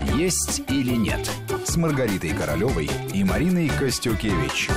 «Есть или нет» с Маргаритой Королевой и Мариной Костюкевич.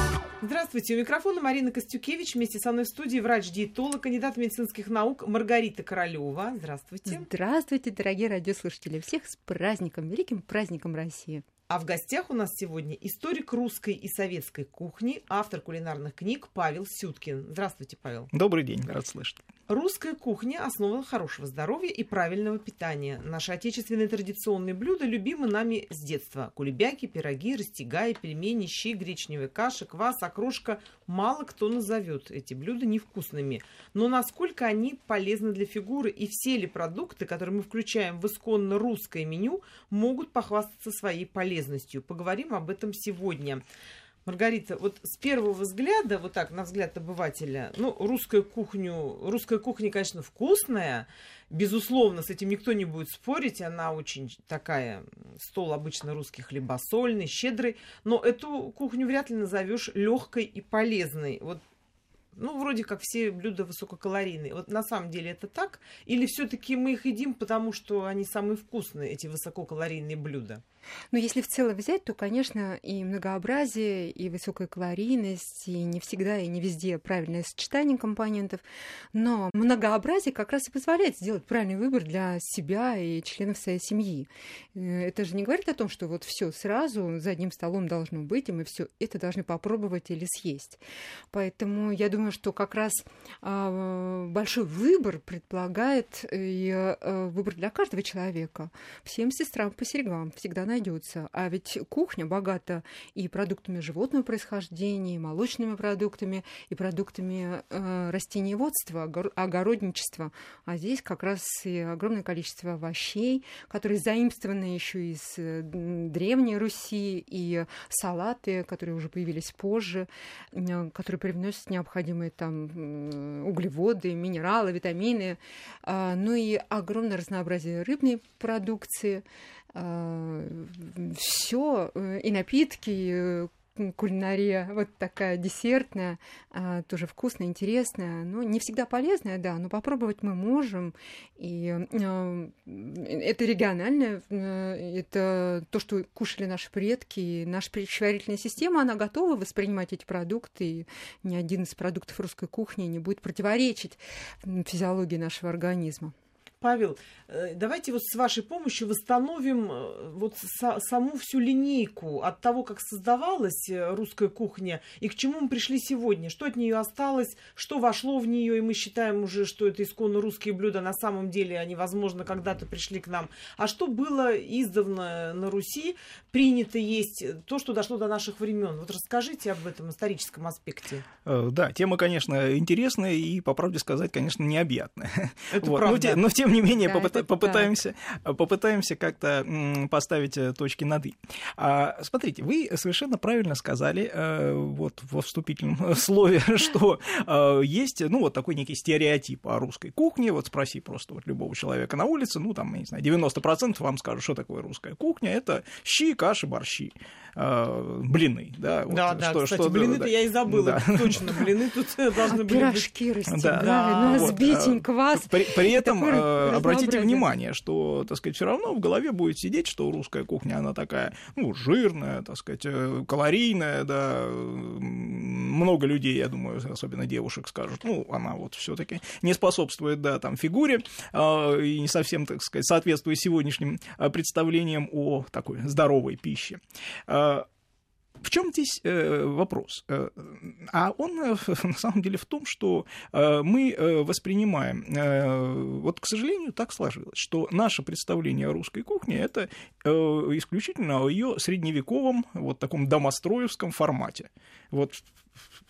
Здравствуйте, у микрофона Марина Костюкевич. Вместе со мной в студии врач-диетолог, кандидат медицинских наук Маргарита Королева. Здравствуйте. Здравствуйте, дорогие радиослушатели. Всех с праздником, великим праздником России. А в гостях у нас сегодня историк русской и советской кухни, автор кулинарных книг Павел Сюткин. Здравствуйте, Павел. Добрый день, рад слышать. Русская кухня основа хорошего здоровья и правильного питания. Наши отечественные традиционные блюда любимы нами с детства. Кулебяки, пироги, растягаи, пельмени, щи, гречневая каша, квас, окрошка. Мало кто назовет эти блюда невкусными. Но насколько они полезны для фигуры и все ли продукты, которые мы включаем в исконно русское меню, могут похвастаться своей полезностью? Поговорим об этом сегодня. Маргарита, вот с первого взгляда, вот так, на взгляд обывателя, ну, русская кухню, русская кухня, конечно, вкусная, безусловно, с этим никто не будет спорить, она очень такая, стол обычно русский хлебосольный, щедрый, но эту кухню вряд ли назовешь легкой и полезной. Вот ну, вроде как все блюда высококалорийные. Вот на самом деле это так? Или все-таки мы их едим, потому что они самые вкусные, эти высококалорийные блюда? Но если в целом взять, то, конечно, и многообразие, и высокая калорийность, и не всегда, и не везде правильное сочетание компонентов. Но многообразие как раз и позволяет сделать правильный выбор для себя и членов своей семьи. Э, это же не говорит о том, что вот все сразу за одним столом должно быть, и мы все это должны попробовать или съесть. Поэтому я думаю, что как раз а, большой выбор предполагает и э, выбор для каждого человека. Всем сестрам по серьгам всегда найдется. А ведь кухня богата и продуктами животного происхождения, и молочными продуктами, и продуктами э, растениеводства, огородничества. А здесь как раз и огромное количество овощей, которые заимствованы еще из э, древней Руси, и салаты, которые уже появились позже, которые привносят необходимые там углеводы, минералы, витамины, э, ну и огромное разнообразие рыбной продукции. А, все, э, и напитки, кулинария вот такая десертная, тоже вкусная, интересная, но не всегда полезная, да, но попробовать мы можем. И это региональное, э, это то, что кушали наши предки, и наша пищеварительная система, она готова воспринимать эти продукты, и ни один из продуктов русской кухни не будет противоречить физиологии нашего организма. Павел, э, давайте вот с вашей помощью восстановим э, вот саму всю линейку от того, как создавалась э, русская кухня и к чему мы пришли сегодня, что от нее осталось, что вошло в нее, и мы считаем уже, что это исконно русские блюда, на самом деле они, возможно, когда-то пришли к нам, а что было издавна на Руси, принято есть, то, что дошло до наших времен. Вот расскажите об этом историческом аспекте. Да, тема, конечно, интересная и, по правде сказать, конечно, необъятная. Это вот. правда. Но, но тем не менее, да, попыта- попытаемся, попытаемся как-то поставить э, точки над «и». А, смотрите, вы совершенно правильно сказали э, вот во вступительном слове, что э, есть, ну, вот такой некий стереотип о русской кухне. Вот спроси просто вот любого человека на улице, ну, там, я не знаю, 90% вам скажут, что такое русская кухня. Это щи, каши, борщи. Э, блины, да. Вот, да, да, что, кстати, что, блины-то да, я и забыла, да. точно, блины тут должны а были пирожки быть. да, да, ну, сбитень, квас. При, при этом э, обратите внимание, что, так сказать, все равно в голове будет сидеть, что русская кухня, она такая, ну, жирная, так сказать, э, калорийная, да, много людей, я думаю, особенно девушек скажут, ну, она вот все таки не способствует, да, там, фигуре, и не совсем, так сказать, соответствует сегодняшним представлениям о такой здоровой пище. В чем здесь э, вопрос? Э, а он э, на самом деле в том, что мы воспринимаем, вот, к сожалению, так сложилось, что наше представление о русской кухне это исключительно о ее средневековом, вот таком домостроевском формате. Вот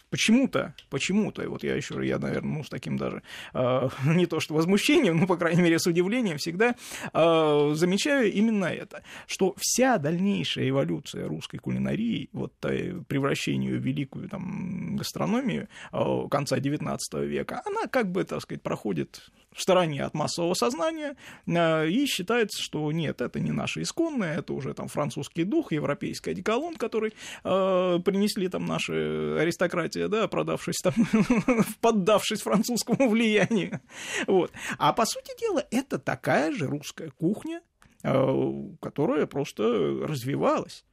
почему-то, почему-то, и вот я еще, я, наверное, ну, с таким даже, э, не то что возмущением, но, по крайней мере, с удивлением всегда э, замечаю именно это, что вся дальнейшая эволюция русской кулинарии, вот э, превращению в великую там гастрономию э, конца XIX века, она как бы, так сказать, проходит в стороне от массового сознания, э, и считается, что нет, это не наше исконное, это уже там французский дух, европейский одеколон, который э, принесли там наши аристократия, да, продавшись там, поддавшись французскому влиянию. Вот. А по сути дела, это такая же русская кухня, которая просто развивалась.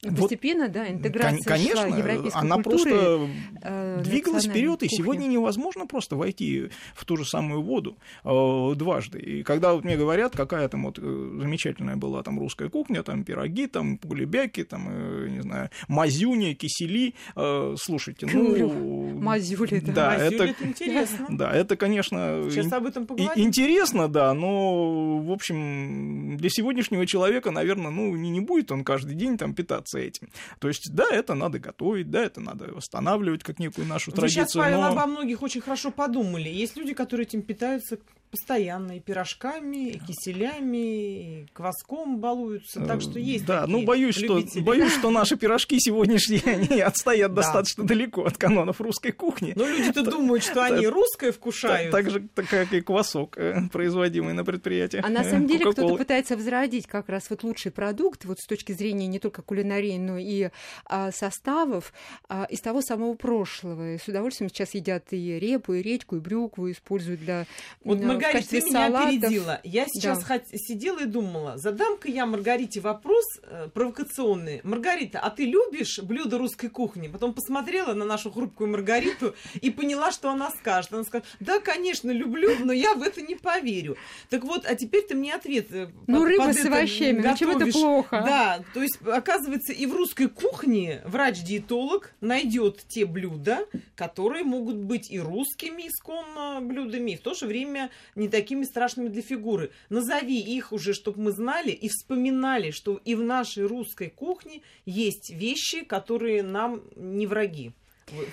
Постепенно, вот, да, интеграция конечно, шла европейской она культуры, просто э, двигалась вперед, и сегодня невозможно просто войти в ту же самую воду э, дважды. И когда вот мне говорят, какая там вот э, замечательная была там русская кухня, там пироги, там гулебяки, там, э, не знаю, мазюни, кисели, э, слушайте, ну... Мазюли, да. да Мазюли, это, это интересно. Да, это, конечно... Сейчас об этом поговорим. Интересно, да, но, в общем, для сегодняшнего человека, наверное, ну, не, не будет он каждый день там питаться заниматься этим. То есть, да, это надо готовить, да, это надо восстанавливать как некую нашу Вы традицию. сейчас, Павел, но... обо многих очень хорошо подумали. Есть люди, которые этим питаются постоянно и пирожками, и киселями, и кваском балуются. Так что есть Да, такие ну боюсь, что, любители. боюсь, что наши пирожки сегодняшние, они отстоят достаточно далеко от канонов русской кухни. Но люди-то думают, что они русское вкушают. Так же, как и квасок, э, производимый на предприятии. А на самом э, деле кто-то пытается возродить как раз вот лучший продукт, вот с точки зрения не только кулинарии, но и а, составов а, из того самого прошлого. И с удовольствием сейчас едят и репу, и редьку, и брюкву, используют для Вот, в Маргарита, ты меня салатов. опередила. Я сейчас Да. хот- сидела и думала, задам-ка я Маргарите вопрос э, провокационный. Маргарита, а ты любишь блюда русской кухни? Потом посмотрела на нашу хрупкую Маргариту и поняла, что она скажет. Она скажет, да, конечно, люблю, но я в это не поверю. Так вот, а теперь ты мне ответ э, Ну, под- рыба под с овощами, ну чем это готовишь. плохо? Да, то есть, оказывается, и в русской кухне врач-диетолог найдет те блюда, которые могут быть и русскими исконно блюдами, и в то же время не такими страшными для фигуры. Назови их уже, чтобы мы знали и вспоминали, что и в нашей русской кухне есть вещи, которые нам не враги.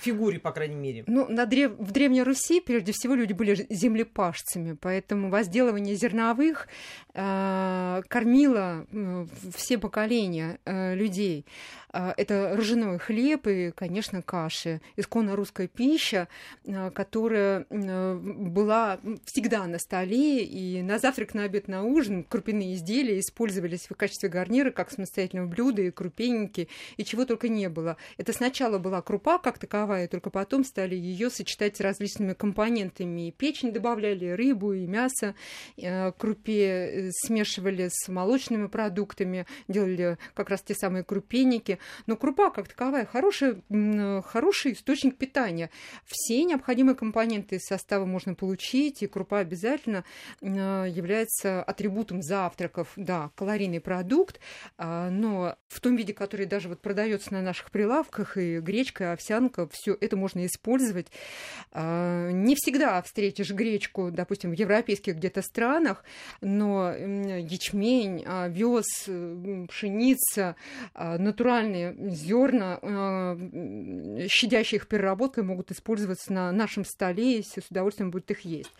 Фигуре, по крайней мере. Ну, на древ... в Древней Руси, прежде всего, люди были землепашцами, поэтому возделывание зерновых кормило э, все поколения э, людей. Э, это ржаной хлеб и, конечно, каши. Исконно русская пища, которая была всегда на столе, и на завтрак, на обед, на ужин крупяные изделия использовались в качестве гарнира, как самостоятельного блюда, и крупенники, и чего только не было. Это сначала была крупа как таковая, только потом стали ее сочетать с различными компонентами. И печень добавляли, рыбу и мясо, крупе э, смешивали с молочными продуктами, делали как раз те самые крупеники. Но крупа как таковая хороший, м, хороший источник питания. Все необходимые компоненты из состава можно получить, и крупа обязательно э, является атрибутом завтраков. Да, калорийный продукт, а, но в том виде, который даже вот продается на наших прилавках, и гречка, и овсянка, все это можно использовать. А, Не всегда встретишь гречку, допустим, в европейских где-то странах, но ячмень, овес, м, пшеница, а, натуральные зерна, а, щадящие их переработкой, могут использоваться на нашем столе, и все с удовольствием будут их есть.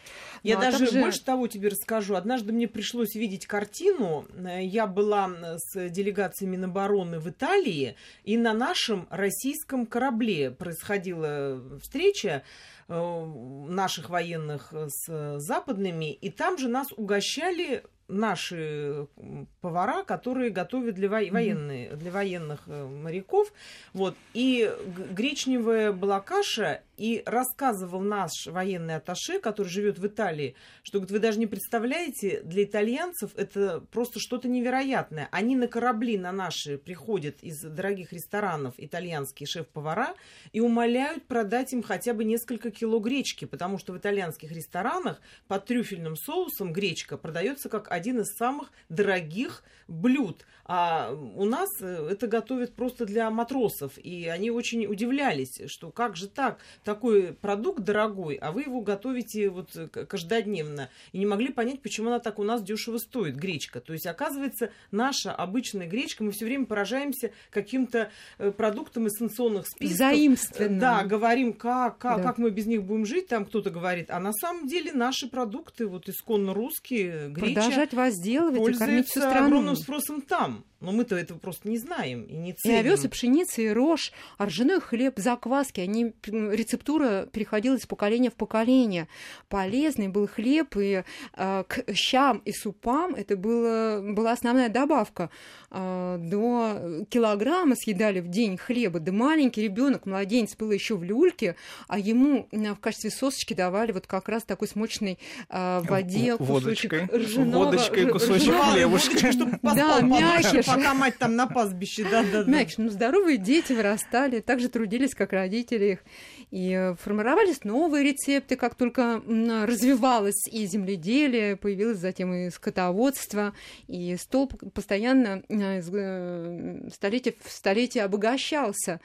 Я Ну, а даже также- больше того тебе расскажу. Однажды мне пришлось видеть картину. Я была с делегацией Минобороны в Италии, и на нашем российском корабле происходила встреча наших военных э, с западными, и там же нас угощали наши повара, которые готовят для, во- военные, для военных э, моряков. Вот. И гречневая была каша, и рассказывал наш военный атташе, который живет в Италии, что говорит, вы даже не представляете, для итальянцев это просто что-то невероятное. Они на корабли на наши приходят из дорогих ресторанов, итальянские шеф-повара, и умоляют продать им хотя бы несколько кило гречки, потому что в итальянских ресторанах под трюфельным соусом гречка продается как один из самых дорогих блюд. А у нас э, это готовят просто для матросов. И они очень удивлялись, что как же так, такой продукт дорогой, а вы его готовите вот каждодневно. И не могли понять, почему она так у нас дешево стоит, гречка. То есть, оказывается, наша обычная гречка, мы все время поражаемся каким-то э, продуктам из санкционных списков. Заимственно. Да, говорим, как, как, Да. как мы без них будем жить, там кто-то говорит. А на самом деле наши продукты, вот исконно русские, греча, Продолжать возделывать и кормить всю страну. огромным спросом там. Но мы-то этого просто не знаем и не И ценим. овес, и пшеница, и рожь, а ржаной хлеб, закваски, они м, рецептура переходила из поколения в поколение. Полезный был хлеб, и э, к щам и супам это было, была основная добавка. Э, до килограмма съедали в день хлеба, да маленький ребенок, младенец был еще в люльке, а ему в качестве сосочки давали вот как раз такой смочной э, воде кусочек водочкой, ржаного, водочкой кусочек хлебушка. Да, мягче. Пока мать там на пастбище, да, да, да. Мягче. Ну, здоровые дети вырастали, также трудились, как родители их. И э, формировались новые рецепты, как только развивалось и земледелие, появилось затем и скотоводство, и стол постоянно э, э, столетие в столетие обогащался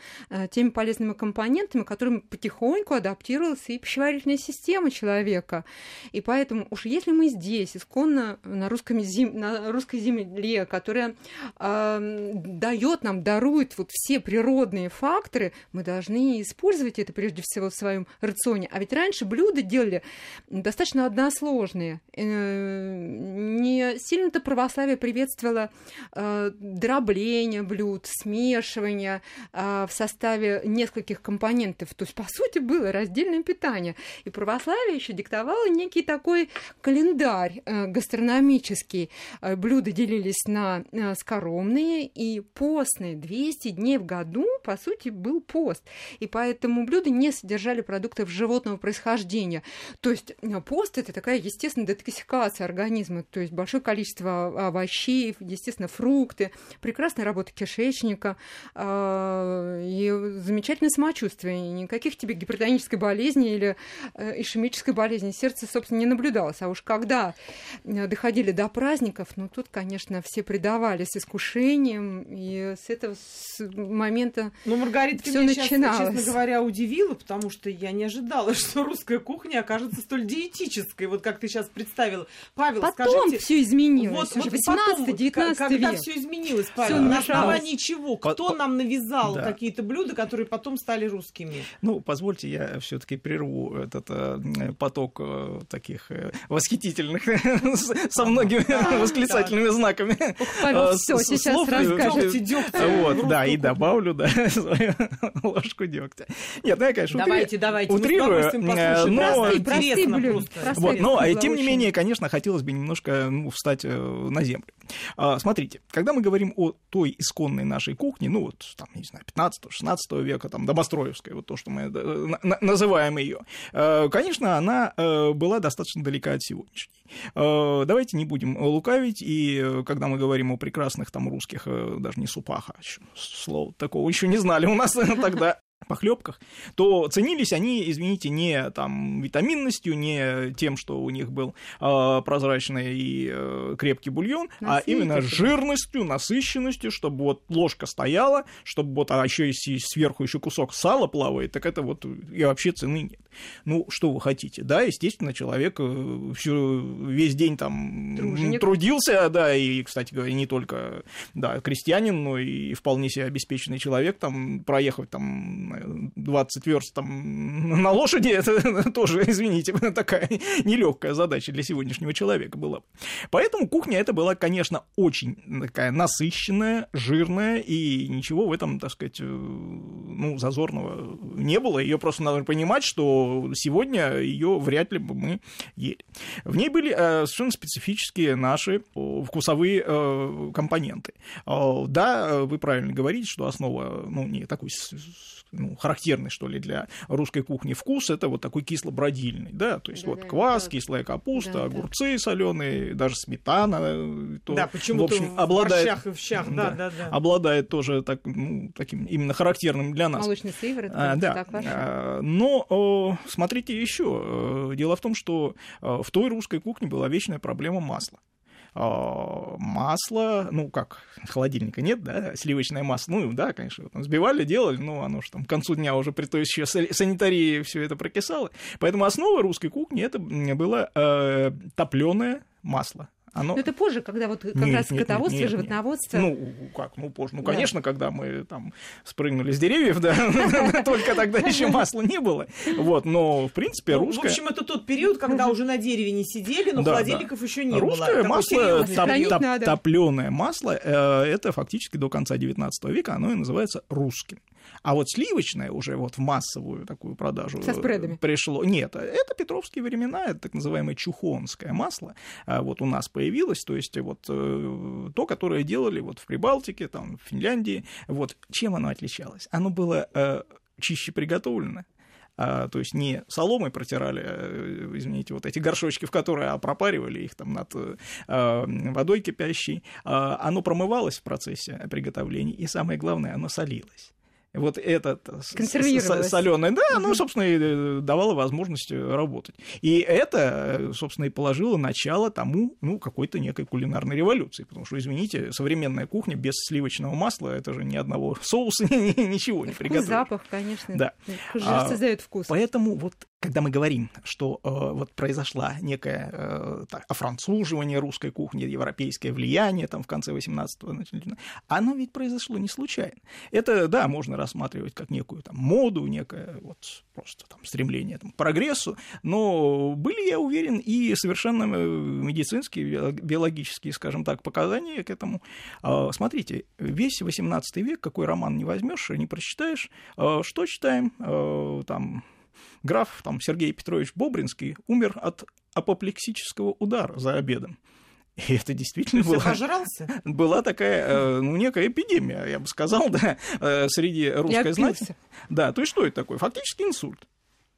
теми полезными компонентами, которыми потихоньку адаптировалась и пищеварительная система человека. И поэтому уж если мы здесь, исконно на, русском зем... на русской земле, которая э, дает нам, дарует вот все природные факторы, мы должны использовать это прежде прежде всего в своем рационе. А ведь раньше блюда делали достаточно односложные. Э, не сильно-то православие приветствовало э, дробление блюд, смешивание э, в составе нескольких компонентов. То есть, по сути, было раздельное питание. И православие еще диктовало некий такой календарь гастрономический. Блюда делились на скоромные и постные. 200 дней в году, по сути, был пост. И поэтому блюда не содержали продуктов животного происхождения. То есть э, пост это такая естественная детоксикация организма, то есть большое количество овощей, естественно, фрукты, прекрасная работа кишечника э, и замечательное самочувствие. Никаких тебе гипертонической болезни или э, ишемической болезни сердца, собственно, не наблюдалось. А уж когда доходили до праздников, ну тут, конечно, все предавались искушениям, и с этого момента ну, Маргарита, все начиналось. Сейчас, честно говоря, удивила, потому что я не ожидала, что русская кухня окажется столь диетической, вот как ты сейчас представила. Павел, потом скажите... все изменилось, вот, уже 18 19 Когда все изменилось, Павел, всё на основании чего? Кто по, нам навязал да. какие-то блюда, которые потом стали русскими? Ну, позвольте, я все таки прерву этот э, поток э, таких э, восхитительных со многими восклицательными знаками. Павел, все, сейчас расскажете. Вот, да, и добавлю, да, свою ложку дегтя. Нет, ну я, конечно, давайте, давайте, утрирую. Э, но... Простые, простые блюда. Вот, но, а тем не менее, конечно, хотелось бы немножко ну, встать э, на землю. А, смотрите, когда мы говорим о той исконной нашей кухне, ну вот там, не знаю, 15-16 века, там, домостроевская, вот то, что мы э, называем ее, конечно, она была достаточно далека от сегодняшней. Давайте не будем лукавить, и когда мы говорим о прекрасных там русских, даже не супах, а слова такого еще не знали у нас тогда, похлебках, то ценились они, извините, не там витаминностью, не тем, что у них был э, прозрачный и э, крепкий бульон, а именно жирностью, насыщенностью, чтобы вот ложка стояла, чтобы вот, а еще если сверху еще кусок сала плавает, так это вот и вообще цены нет. Ну, что вы хотите, да, естественно, человек э, всю, весь день там Труженик. трудился, да, и, кстати говоря, не только, да, крестьянин, но и вполне себе обеспеченный человек, там, проехать там 20 верст там на лошади, это тоже, извините, такая нелегкая задача для сегодняшнего человека была. Поэтому кухня это была, конечно, очень такая насыщенная, жирная, и ничего в этом, так сказать, э, ну, зазорного не было. Ее просто надо понимать, что сегодня ее вряд ли бы мы ели. В ней были э, совершенно специфические наши вкусовые э, компоненты. Да, вы правильно говорите, что основа, ну, не такой ну, характерный, что ли, для русской кухни вкус, это вот такой кисло-бродильный, да, то есть да, вот да, квас, да. кислая капуста, да, огурцы да. соленые, даже сметана, э, то, да, почему в общем, в обладает, борщах и в щах, да, да, да, обладает тоже так, ну, таким именно характерным для нас. Молочный сыворотка, а, да, а, но о, смотрите еще, э, дело в том, что э, в той русской кухне была вечная проблема масла. А, масло, ну как, холодильника нет, да, сливочное масло, ну да, конечно, там сбивали, делали, но оно же там к концу дня уже при той еще санитарии все это прокисало. Поэтому основа русской кухни это было э, топленое масло. Оно... Но это позже, когда вот как нет, раз скотоводство, нет, нет, животноводство. Ну, как, ну позже. Ну, конечно, когда мы там спрыгнули с деревьев, да, только тогда еще масла не было. Вот, но, в принципе, ну, русское... В общем, это тот период, когда уже на дереве не сидели, но холодильников еще не было. Русское масло, топленое масло, э, это фактически до конца 19 века, оно и называется русским. А вот сливочное уже вот в массовую такую продажу Со спредами. пришло. Нет, это петровские времена, это так называемое чухонское масло. А вот у нас появилось, то есть вот э, то, которое делали вот в Прибалтике, там, в Финляндии. Вот чем оно отличалось? Оно было э, чище приготовлено. А, то есть не соломой протирали, а, извините, вот эти горшочки, в которые а, пропаривали их там над а, водой кипящей, а, оно промывалось в процессе приготовления, и самое главное, оно солилось вот этот соленый, да, ну, собственно, и э, давало возможность э, работать. И это, э, собственно, и положило начало тому, ну, какой-то некой кулинарной революции, потому что, извините, современная кухня без сливочного масла, это же ни одного соуса, ничего не приготовишь. запах, конечно. Да. А, создает вкус. Поэтому вот когда мы говорим, что э, вот произошла некое э, так, офранцуживание русской кухни, европейское влияние там в конце 18-го, оно ведь произошло не случайно. Это, да, можно рассматривать как некую там моду, некое вот просто там стремление там, к прогрессу, но были, я уверен, и совершенно э, медицинские, биологические, скажем так, показания к этому. Э, смотрите, весь 18 век, какой роман не возьмешь, не прочитаешь, э, что читаем, э, там граф там, Сергей Петрович Бобринский умер от апоплексического удара за обедом. И это действительно была, была такая, э, ну, некая эпидемия, я бы сказал, да, э, среди русской знати. Да, то есть что это такое? Фактически инсульт.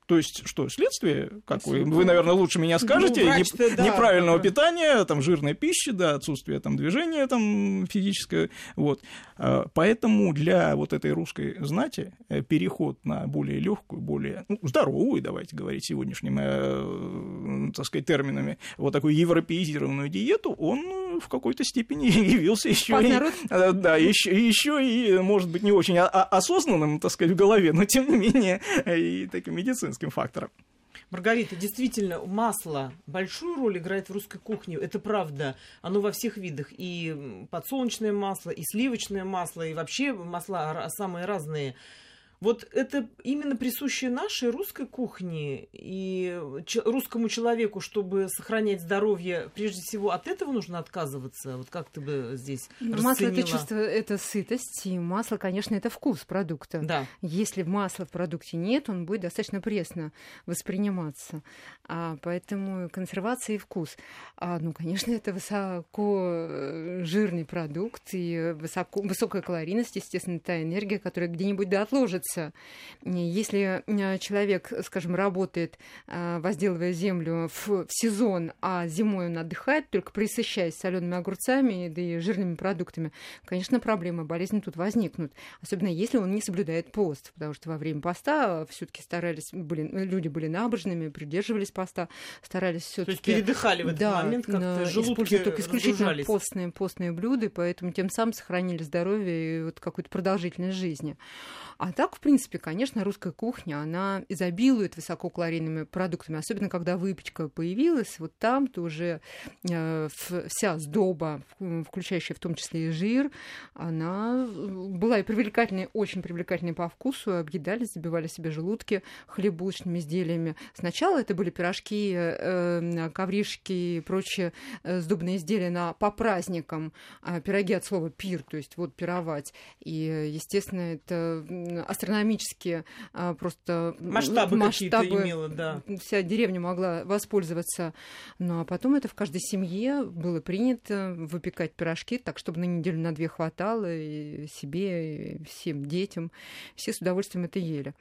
То есть что, следствие какое? Вы, наверное, лучше меня ну, скажете. Ну, не, да, неправильного да. питания, там, жирной пищи, да, отсутствие там, движения там, физическое. Вот. А, поэтому для вот этой русской знати э, переход на более легкую, более ну, здоровую, давайте говорить сегодняшними, э, так сказать, терминами, вот такую европеизированную диету, он в какой-то степени явился еще и, э, да, еще, еще и, может быть, не очень осознанным, так сказать, в голове, но тем не менее и таким медицинским фактором. Маргарита, действительно, масло большую роль играет в русской кухне. Это правда. Оно во всех видах. И подсолнечное масло, и сливочное масло, и вообще масла самые разные. Вот это именно присуще нашей русской кухне и русскому человеку, чтобы сохранять здоровье, прежде всего от этого нужно отказываться. Вот как ты бы здесь ну, Масло это чувство, это сытость, и масло, конечно, это вкус продукта. Да. Если масла в продукте нет, он будет достаточно пресно восприниматься. А, поэтому консервация и вкус. А, ну, конечно, это высоко э, жирный продукт и высоко, высокая калорийность, естественно, та энергия, которая где-нибудь да отложится меняется. Если э, человек, скажем, работает, э, возделывая землю в, в сезон, а зимой он отдыхает, только присыщаясь солеными огурцами да и жирными продуктами, конечно, проблемы, болезни тут возникнут. Особенно если он не соблюдает пост, потому что во время поста все-таки старались, были, люди были набожными, придерживались поста, старались все-таки... То есть передыхали в этот да, момент, как-то желудки только исключительно постные, постные блюда, поэтому тем самым сохранили здоровье и вот какую-то продолжительность жизни. А так, в принципе, конечно, русская кухня, она изобилует высококалорийными продуктами, особенно когда выпечка появилась, вот там-то уже э, вся сдоба, включающая в том числе и жир, она была и привлекательной, очень привлекательной по вкусу, объедали, забивали себе желудки хлебушными изделиями. Сначала это были пирожки, э, ковришки и прочие э, сдобные изделия на, по праздникам, а пироги от слова пир, то есть вот пировать. И, естественно, это астрономические а, просто масштабы, масштабы имела, да. Вся деревня могла воспользоваться. Ну а потом это в каждой семье было принято выпекать пирожки так, чтобы на неделю на две хватало и себе, и всем детям. Все с удовольствием это ели.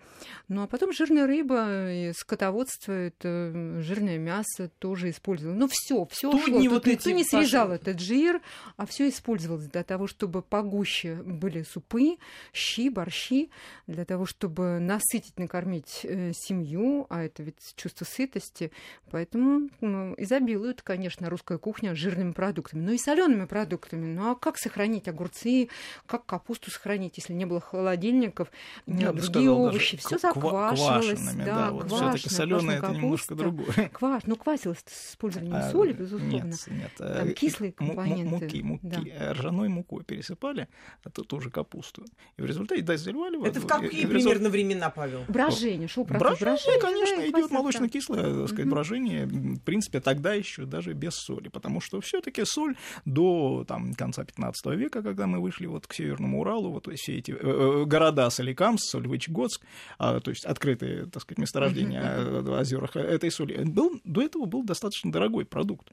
Ну а потом жирная рыба, и скотоводство, это жирное мясо тоже использовалось. Ну все, все шло. Вот никто не срезал пошли. этот жир, а все использовалось для того, чтобы погуще были супы, щи, борщи, для того, чтобы насытить, накормить э, семью, а это ведь чувство сытости. Поэтому ну, изобилует, конечно, русская кухня жирными продуктами, ну и солеными продуктами. Ну а как сохранить огурцы, как капусту сохранить, если не было холодильников, Я другие сказал, овощи, все заквашивалось. Да, да вот все-таки соленое это немножко другое. Кваш, ну квасилось с использованием а, соли, безусловно. Нет, нет. Там э, кислые компоненты. Муки, муки, да. ржаной мукой пересыпали, а тут тоже капусту. И в результате, да, заливали это в какие примерно времена, Павел? Брожение, шел процесс брожения. конечно, идет молочно-кислое, так сказать, брожение. В принципе, тогда еще даже без соли, потому что все-таки соль до там, конца 15 века, когда мы вышли вот к Северному Уралу, вот все эти э, э, города Соликамск, Сольвычгодск, а, то есть открытые, так сказать, месторождения в озерах этой соли, был, до этого был достаточно дорогой продукт.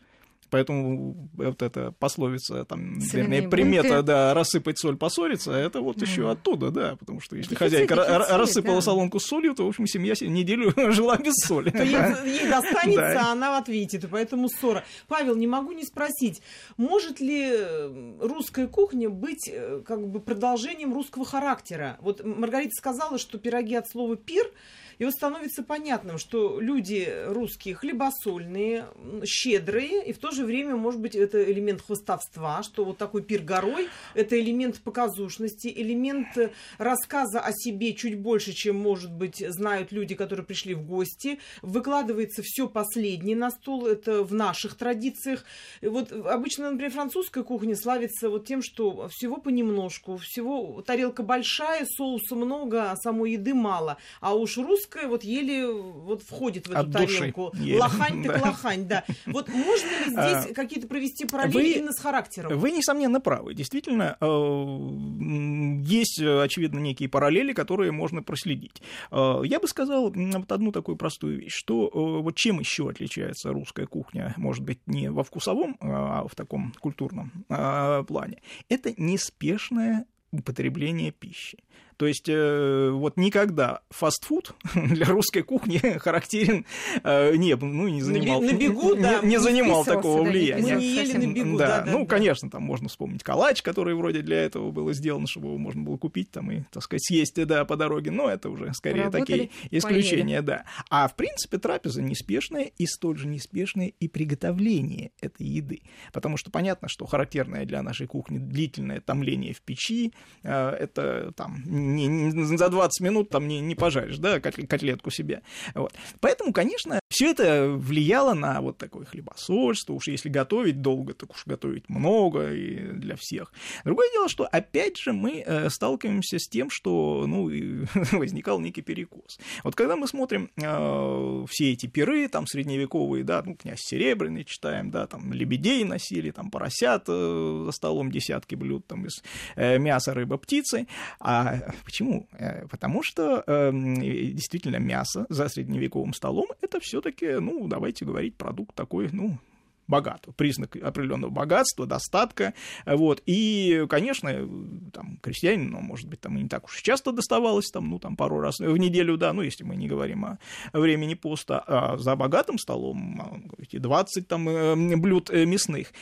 Поэтому вот эта пословица, там, вернее, примета, бунты. да, рассыпать соль, поссориться, это вот mm. еще оттуда, да, потому что если хозяйка рассыпала да. солонку с солью, то, в общем, семья неделю жила без соли. Ей достанется, а она ответит, и поэтому ссора. Павел, не могу не спросить, может ли э, русская кухня быть э, как бы продолжением русского характера? Вот Маргарита сказала, что пироги от слова «пир», и вот становится понятным, что люди русские хлебосольные, щедрые, и в то же время, может быть, это элемент хвостовства, что вот такой пир горой, это элемент показушности, элемент рассказа о себе чуть больше, чем, может быть, знают люди, которые пришли в гости. Выкладывается все последнее на стол, это в наших традициях. И вот обычно, например, французская кухня славится вот тем, что всего понемножку, всего тарелка большая, соуса много, а самой еды мало. А уж русская русская вот еле вот входит в эту От тарелку. Еле. Лохань так лохань, да. Вот можно ли здесь а, какие-то провести параллели именно с характером? Вы, несомненно, правы. Действительно, э, есть, очевидно, некие параллели, которые можно проследить. Э, я бы сказал вот одну такую простую вещь, что э, вот чем еще отличается русская кухня, может быть, не во вкусовом, а в таком культурном плане, это неспешное употребление пищи. То есть э, вот никогда фастфуд для русской кухни характерен э, не, ну, не занимал, на бегу, не, да, не занимал такого да, влияния. Мы не ели на бегу, да, да, да ну, да. конечно, там можно вспомнить калач, который вроде для этого был сделан, чтобы его можно было купить там и, так сказать, съесть, да, по дороге, но это уже скорее Работали, такие исключения, поели. да. А в принципе трапеза неспешная и столь же неспешное и приготовление этой еды, потому что понятно, что характерное для нашей кухни длительное томление в печи, э, это там не, не, за 20 минут там не, не пожаришь, да, котлетку себе. Вот. Поэтому, конечно, все это влияло на вот такое хлебосольство. Уж если готовить долго, так уж готовить много и для всех. Другое дело, что опять же мы э, сталкиваемся с тем, что ну, возникал некий перекос. Вот когда мы смотрим э, все эти пиры, там средневековые, да, ну, князь Серебряный читаем, да, там лебедей носили, там поросят э, за столом десятки блюд там из э, мяса, рыбы, птицы. А почему? Э, потому что э, действительно мясо за средневековым столом это все все-таки, ну, давайте говорить, продукт такой, ну, богат, признак определенного богатства, достатка, вот, и, конечно, там, крестьянину, ну, может быть, там не так уж часто доставалось, там, ну, там, пару раз в неделю, да, ну, если мы не говорим о времени поста, а за богатым столом, 20 а, там э, блюд э, мясных,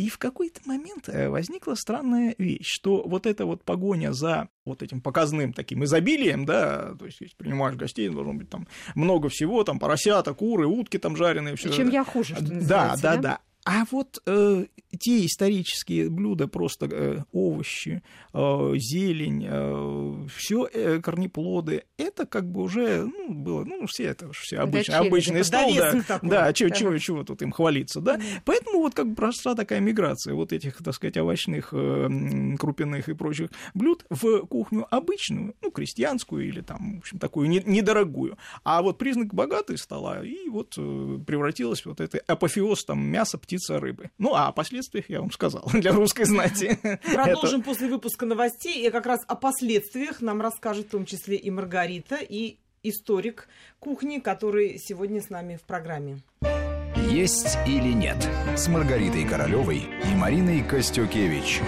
и в какой-то момент э, возникла странная вещь, что вот эта вот погоня за вот этим показным таким изобилием, да, то есть если принимаешь гостей, должно быть там много всего, там поросята, куры, утки там жареные, все. Чем я хуже, что Да, да, да. да. А вот э, те исторические блюда, просто э, овощи, э, зелень, э, все э, корнеплоды, это как бы уже ну, было, ну, все это все обычно, Дочерь, обычный стол, да, такой, да, чего, чего, чего тут им хвалиться, да. Mm-hmm. Поэтому вот как бы прошла такая миграция вот этих, так сказать, овощных, э, крупяных и прочих блюд в кухню обычную, ну, крестьянскую или там, в общем, такую не, недорогую. А вот признак богатой стола, и вот э, превратилось вот это апофеоз там мяса, птица, рыбы. Ну, а о последствиях я вам сказал для русской знати. Продолжим после выпуска новостей. И как раз о последствиях нам расскажет в том числе и Маргарита, и историк кухни, который сегодня с нами в программе. Есть или нет с Маргаритой Королевой и Мариной Костюкевич.